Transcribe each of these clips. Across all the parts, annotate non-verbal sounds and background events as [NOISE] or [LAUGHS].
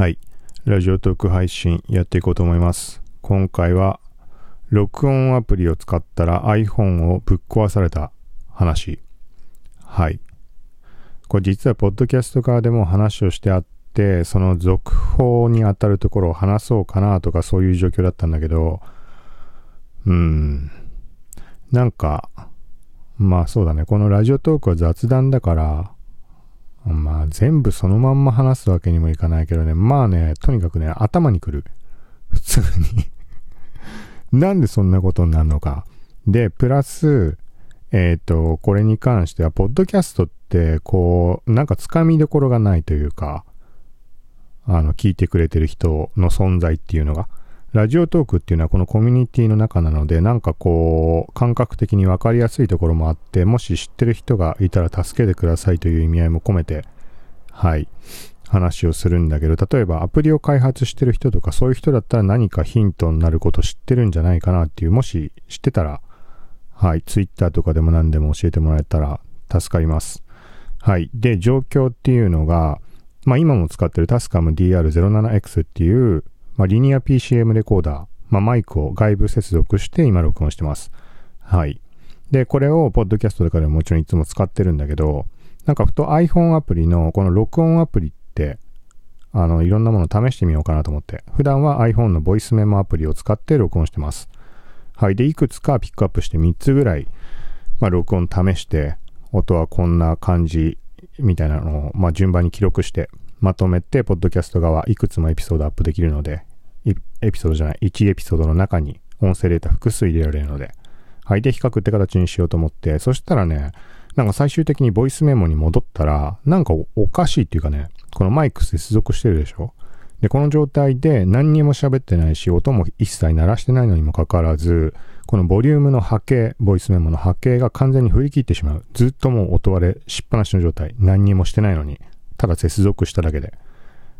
はい。ラジオトーク配信やっていこうと思います。今回は、録音アプリを使ったら iPhone をぶっ壊された話。はい。これ実はポッドキャスト側でも話をしてあって、その続報に当たるところを話そうかなとかそういう状況だったんだけど、うーん。なんか、まあそうだね。このラジオトークは雑談だから、まあ全部そのまんま話すわけにもいかないけどね。まあね、とにかくね、頭にくる。普通に。[LAUGHS] なんでそんなことになるのか。で、プラス、えっ、と、これに関しては、ポッドキャストって、こう、なんかつかみどころがないというか、あの、聞いてくれてる人の存在っていうのが、ラジオトークっていうのはこのコミュニティの中なので、なんかこう、感覚的に分かりやすいところもあって、もし知ってる人がいたら助けてくださいという意味合いも込めて、はい、話をするんだけど、例えばアプリを開発してる人とかそういう人だったら何かヒントになること知ってるんじゃないかなっていう、もし知ってたら、はい、ツイッターとかでも何でも教えてもらえたら助かります。はい。で、状況っていうのが、まあ今も使ってるタスカム DR07X っていう、まあリニア PCM レコーダー、まあマイクを外部接続して今録音してます。はい。で、これをポッドキャストとかでももちろんいつも使ってるんだけど、なんかふと iPhone アプリのこの録音アプリって、あの、いろんなもの試してみようかなと思って、普段は iPhone のボイスメモアプリを使って録音してます。はい。で、いくつかピックアップして3つぐらい、まあ録音試して、音はこんな感じみたいなのを、まあ、順番に記録して、まとめて、ポッドキャスト側いくつもエピソードアップできるので、エピソードじゃない、1エピソードの中に音声データ複数入れられるので、はい。で、比較って形にしようと思って、そしたらね、なんか最終的にボイスメモに戻ったら、なんかおおかしいっていうかね、このマイク接続してるでしょ？で、この状態で何にも喋ってないし、音も一切鳴らしてないのにもかかわらず、このボリュームの波形、ボイスメモの波形が完全に振り切ってしまう。ずっともう音割れしっぱなしの状態。何にもしてないのに。ただ接続しただけで。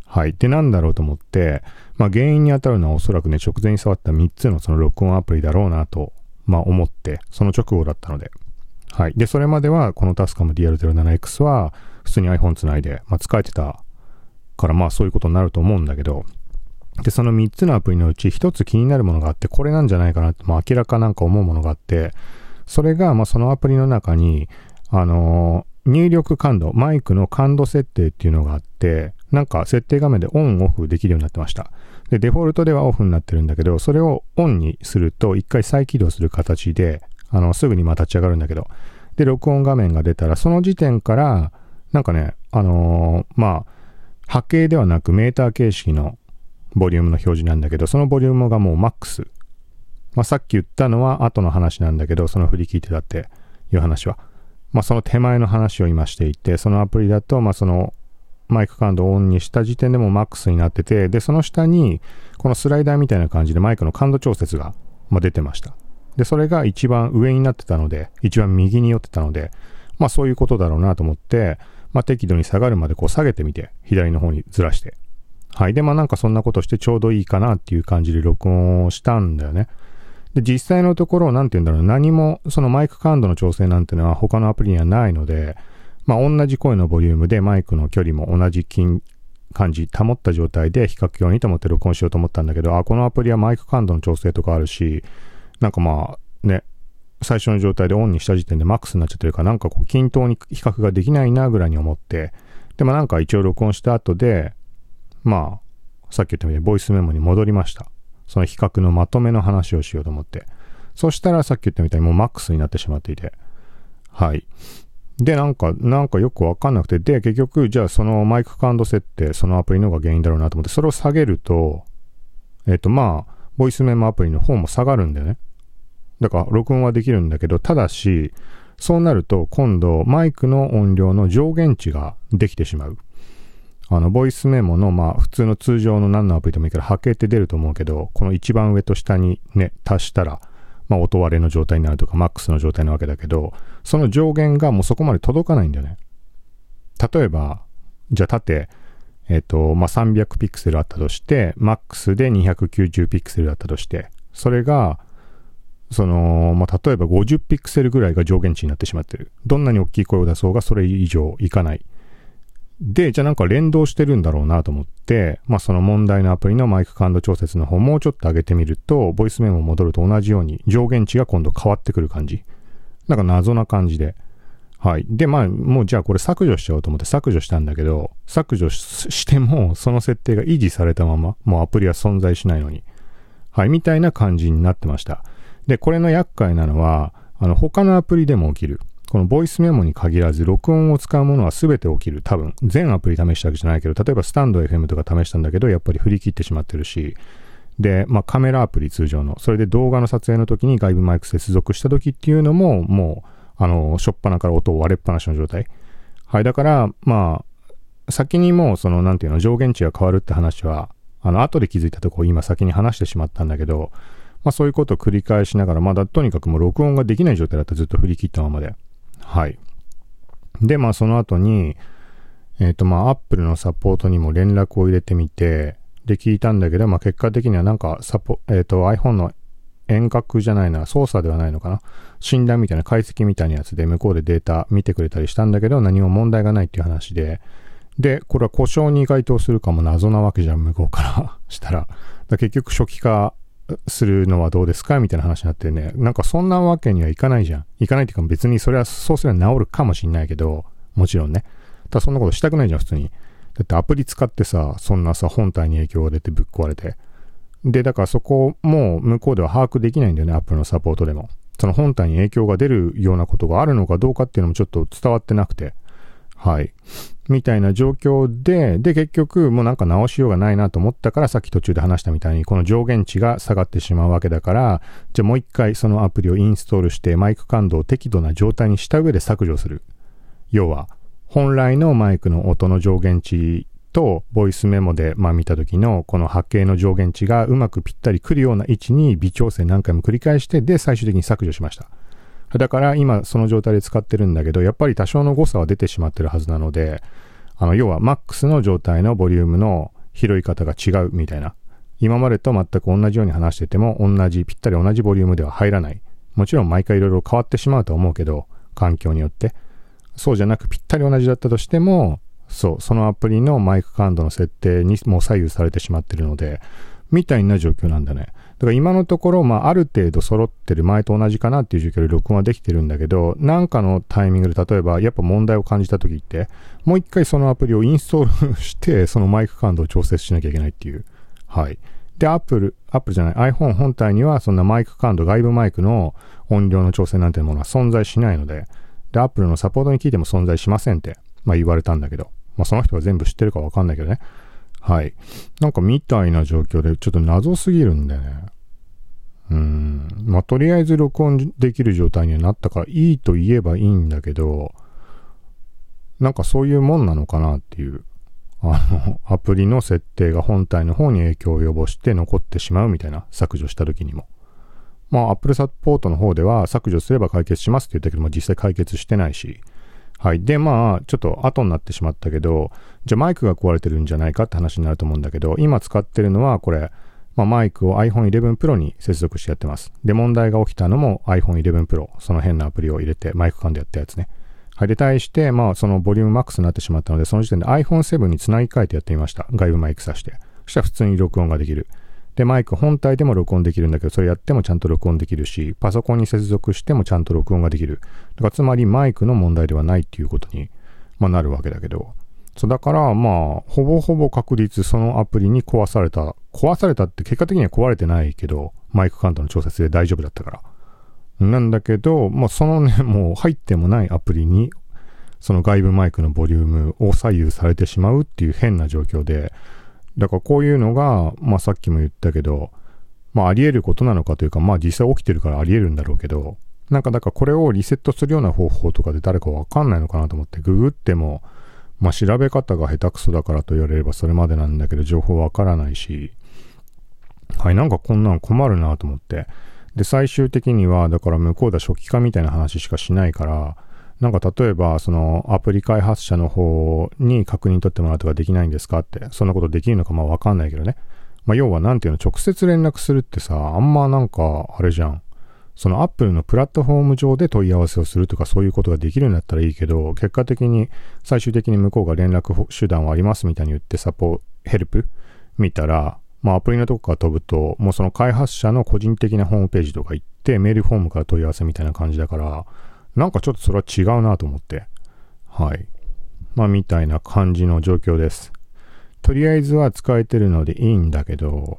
はい。で、なんだろうと思って、まあ原因に当たるのはおそらくね、直前に触った3つのその録音アプリだろうなと、まあ思って、その直後だったので。はい。で、それまでは、このタスカム DR07X は、普通に iPhone つないで、まあ使えてたから、まあそういうことになると思うんだけど、で、その3つのアプリのうち1つ気になるものがあって、これなんじゃないかなって、まあ明らかなんか思うものがあって、それが、まあそのアプリの中に、あの入力感度、マイクの感度設定っていうのがあって、なんか設定画面でオンオフできるようになってました。で、デフォルトではオフになってるんだけど、それをオンにすると、一回再起動する形で、あの、すぐにまた立ち上がるんだけど、で、録音画面が出たら、その時点から、なんかね、あのーまあ、波形ではなくメーター形式のボリュームの表示なんだけど、そのボリュームがもうマックス。まあ、さっき言ったのは後の話なんだけど、その振り聞いてたっていう話は。まあ、その手前の話を今していて、そのアプリだと、まあ、そのマイク感度をオンにした時点でもマックスになってて、で、その下に、このスライダーみたいな感じでマイクの感度調節が、まあ、出てました。で、それが一番上になってたので、一番右に寄ってたので、まあ、そういうことだろうなと思って、まあ、適度に下がるまでこう下げてみて、左の方にずらして。はい。で、まあなんかそんなことしてちょうどいいかなっていう感じで録音をしたんだよね。で、実際のところ、なんて言うんだろう、何も、そのマイク感度の調整なんてのは他のアプリにはないので、まあ同じ声のボリュームでマイクの距離も同じ筋感じ保った状態で比較用にと思って録音しようと思ったんだけど、あ、このアプリはマイク感度の調整とかあるし、なんかまあね、最初の状態でオンにした時点でマックスになっちゃってるから、なんかこう均等に比較ができないなぐらいに思って、で、まあなんか一応録音した後で、まあ、さっき言ったみたいにボイスメモに戻りました。その比較のまとめの話をしようと思って。そしたらさっき言ったみたいにもうマックスになってしまっていて。はい。で、なんか、なんかよくわかんなくて、で、結局、じゃあそのマイク感度設定、そのアプリの方が原因だろうなと思って、それを下げると、えっ、と、まあ、ボイスメモアプリの方も下がるんだよね。だから、録音はできるんだけど、ただし、そうなると、今度、マイクの音量の上限値ができてしまう。あの、ボイスメモの、まあ、普通の通常の何のアプリでもいいから波形って出ると思うけど、この一番上と下にね、足したら、まあ、音割れの状態になるとか、マックスの状態なわけだけど、その上限がもうそこまで届かないんだよね。例えば、じゃあ縦、えっ、と、まあ、300ピクセルあったとして、マックスで290ピクセルだったとして、それが、その、まあ、例えば50ピクセルぐらいが上限値になってしまってる。どんなに大きい声を出そうがそれ以上いかない。で、じゃあなんか連動してるんだろうなと思って、まあその問題のアプリのマイク感度調節の方もうちょっと上げてみると、ボイスメモ戻ると同じように上限値が今度変わってくる感じ。なんか謎な感じで。はい。で、まあ、もうじゃあこれ削除しちゃおうと思って削除したんだけど、削除してもその設定が維持されたまま、もうアプリは存在しないのに。はい。みたいな感じになってました。で、これの厄介なのは、あの、他のアプリでも起きる。このボイスメモに限らず、録音を使うものは全て起きる。多分、全アプリ試したわけじゃないけど、例えばスタンド FM とか試したんだけど、やっぱり振り切ってしまってるし、で、まあカメラアプリ通常の、それで動画の撮影の時に外部マイク接続した時っていうのも、もう、あの、しょっぱなから音を割れっぱなしの状態。はい、だから、まあ、先にもう、その、なんていうの、上限値が変わるって話は、あの、後で気づいたとこを今先に話してしまったんだけど、まあそういうことを繰り返しながら、まだとにかくもう録音ができない状態だったずっと振り切ったままで。はい。で、まあその後に、えっ、とまあ Apple のサポートにも連絡を入れてみて、で聞いたんだけど、まあ結果的にはなんかサポ、えっ、と iPhone の遠隔じゃないな、操作ではないのかな。診断みたいな解析みたいなやつで向こうでデータ見てくれたりしたんだけど、何も問題がないっていう話で、で、これは故障に該当するかも謎なわけじゃん、向こうから [LAUGHS] したら。だ結局初期化するのはどうですかみたいな話になってね、なんかそんなわけにはいかないじゃん。いかないっていうか別にそれはそうすれば治るかもしんないけど、もちろんね。ただそんなことしたくないじゃん、普通に。だってアプリ使ってさ、そんなさ、本体に影響が出てぶっ壊れて。で、だからそこも向こうでは把握できないんだよね、アップルのサポートでも。その本体に影響が出るようなことがあるのかどうかっていうのもちょっと伝わってなくて。はい。みたいな状況で、で、結局、もうなんか直しようがないなと思ったから、さっき途中で話したみたいに、この上限値が下がってしまうわけだから、じゃあもう一回そのアプリをインストールして、マイク感度を適度な状態にした上で削除する。要は、本来のマイクの音の上限値と、ボイスメモで、まあ見た時の、この波形の上限値がうまくぴったり来るような位置に微調整何回も繰り返して、で、最終的に削除しました。だから今その状態で使ってるんだけど、やっぱり多少の誤差は出てしまってるはずなので、あの、要は MAX の状態のボリュームの拾い方が違うみたいな。今までと全く同じように話してても、同じ、ぴったり同じボリュームでは入らない。もちろん毎回いろいろ変わってしまうと思うけど、環境によって。そうじゃなくぴったり同じだったとしても、そう、そのアプリのマイク感度の設定にも左右されてしまってるので、みたいな状況なんだね。だから今のところ、まあ、ある程度揃ってる前と同じかなっていう状況で録音はできてるんだけど、なんかのタイミングで例えば、やっぱ問題を感じた時って、もう一回そのアプリをインストールして、[LAUGHS] そのマイク感度を調節しなきゃいけないっていう。はい。で、Apple、Apple じゃない iPhone 本体にはそんなマイク感度、外部マイクの音量の調整なんてものは存在しないので、で、Apple のサポートに聞いても存在しませんって、まあ言われたんだけど、まあその人が全部知ってるかわかんないけどね。はい。なんかみたいな状況でちょっと謎すぎるんでね。うん。まあとりあえず録音できる状態にはなったからいいと言えばいいんだけど、なんかそういうもんなのかなっていう。あの、アプリの設定が本体の方に影響を及ぼして残ってしまうみたいな削除した時にも。まあ Apple サポートの方では削除すれば解決しますって言ったけども実際解決してないし。はい。で、まあ、ちょっと後になってしまったけど、じゃあマイクが壊れてるんじゃないかって話になると思うんだけど、今使ってるのはこれ、まあ、マイクを iPhone 11 Pro に接続してやってます。で、問題が起きたのも iPhone 11 Pro、その変なアプリを入れてマイク感でやったやつね。はい。で、対して、まあ、そのボリュームマックスになってしまったので、その時点で iPhone7 につなぎ替えてやってみました。外部マイクさして。そしたら普通に録音ができる。で、マイク本体でも録音できるんだけど、それやってもちゃんと録音できるし、パソコンに接続してもちゃんと録音ができる。だからつまりマイクの問題ではないっていうことに、まあ、なるわけだけど。そう、だから、まあ、ほぼほぼ確率そのアプリに壊された。壊されたって結果的には壊れてないけど、マイク感度の調節で大丈夫だったから。なんだけど、まあ、そのね、[LAUGHS] もう入ってもないアプリに、その外部マイクのボリュームを左右されてしまうっていう変な状況で、だからこういうのが、まあさっきも言ったけど、まああり得ることなのかというか、まあ実際起きてるからあり得るんだろうけど、なんかだからこれをリセットするような方法とかで誰かわかんないのかなと思ってググっても、まあ調べ方が下手くそだからと言われればそれまでなんだけど情報わからないし、はい、なんかこんなん困るなと思って。で、最終的には、だから向こうでは初期化みたいな話しかしないから、なんか例えば、そのアプリ開発者の方に確認取ってもらうとかできないんですかって、そんなことできるのかまあわかんないけどね。まあ要はなんていうの、直接連絡するってさ、あんまなんか、あれじゃん。その Apple のプラットフォーム上で問い合わせをするとかそういうことができるんだったらいいけど、結果的に最終的に向こうが連絡手段はありますみたいに言ってサポー、ヘルプ？見たら、まあアプリのとこから飛ぶと、もうその開発者の個人的なホームページとか行ってメールフォームから問い合わせみたいな感じだから、なんかちょっとそれは違うなと思って。はい。まあみたいな感じの状況です。とりあえずは使えてるのでいいんだけど、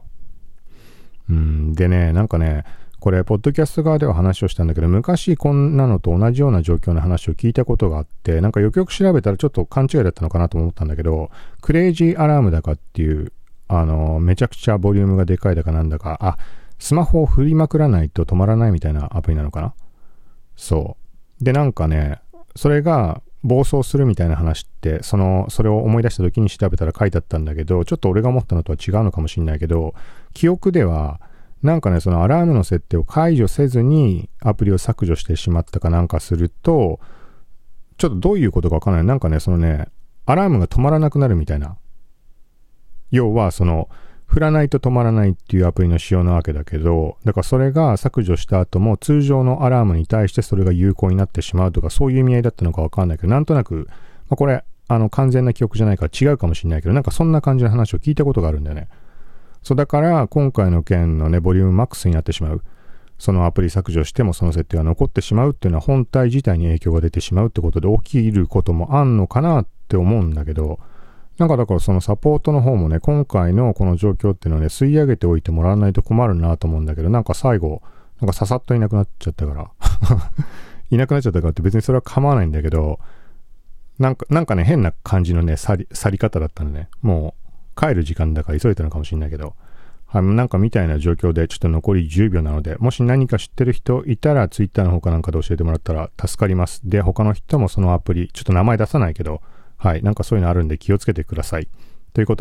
うん、でね、なんかね、これ、ポッドキャスト側では話をしたんだけど、昔こんなのと同じような状況の話を聞いたことがあって、なんかよくよく調べたらちょっと勘違いだったのかなと思ったんだけど、クレイジーアラームだかっていう、あの、めちゃくちゃボリュームがでかいだかなんだか、あ、スマホを振りまくらないと止まらないみたいなアプリなのかなそう。で、なんかね、それが暴走するみたいな話って、その、それを思い出した時に調べたら書いてあったんだけど、ちょっと俺が思ったのとは違うのかもしんないけど、記憶では、なんかね、そのアラームの設定を解除せずにアプリを削除してしまったかなんかすると、ちょっとどういうことかわかんない。なんかね、そのね、アラームが止まらなくなるみたいな。要は、その、振らないと止まらないっていうアプリの仕様なわけだけど、だからそれが削除した後も通常のアラームに対してそれが有効になってしまうとか、そういう意味合いだったのかわかんないけど、なんとなく、まあ、これ、あの、完全な記憶じゃないから違うかもしれないけど、なんかそんな感じの話を聞いたことがあるんだよね。そうだから今回の件のね、ボリュームマックスになってしまう。そのアプリ削除してもその設定が残ってしまうっていうのは本体自体に影響が出てしまうってことで起きることもあんのかなって思うんだけど、なんかだからそのサポートの方もね、今回のこの状況っていうのはね、吸い上げておいてもらわないと困るなと思うんだけど、なんか最後、なんかささっといなくなっちゃったから [LAUGHS] いなくなっちゃったからって別にそれは構わないんだけど、なんか、なんかね、変な感じのね、去り、去り方だったのね。もう、帰る時間だから急いだのかもしれないけど、はい、なんかみたいな状況でちょっと残り10秒なので、もし何か知ってる人いたら Twitter の方かなんかで教えてもらったら助かります。で、他の人もそのアプリ、ちょっと名前出さないけど、はい、なんかそういうのあるんで気をつけてください。ということで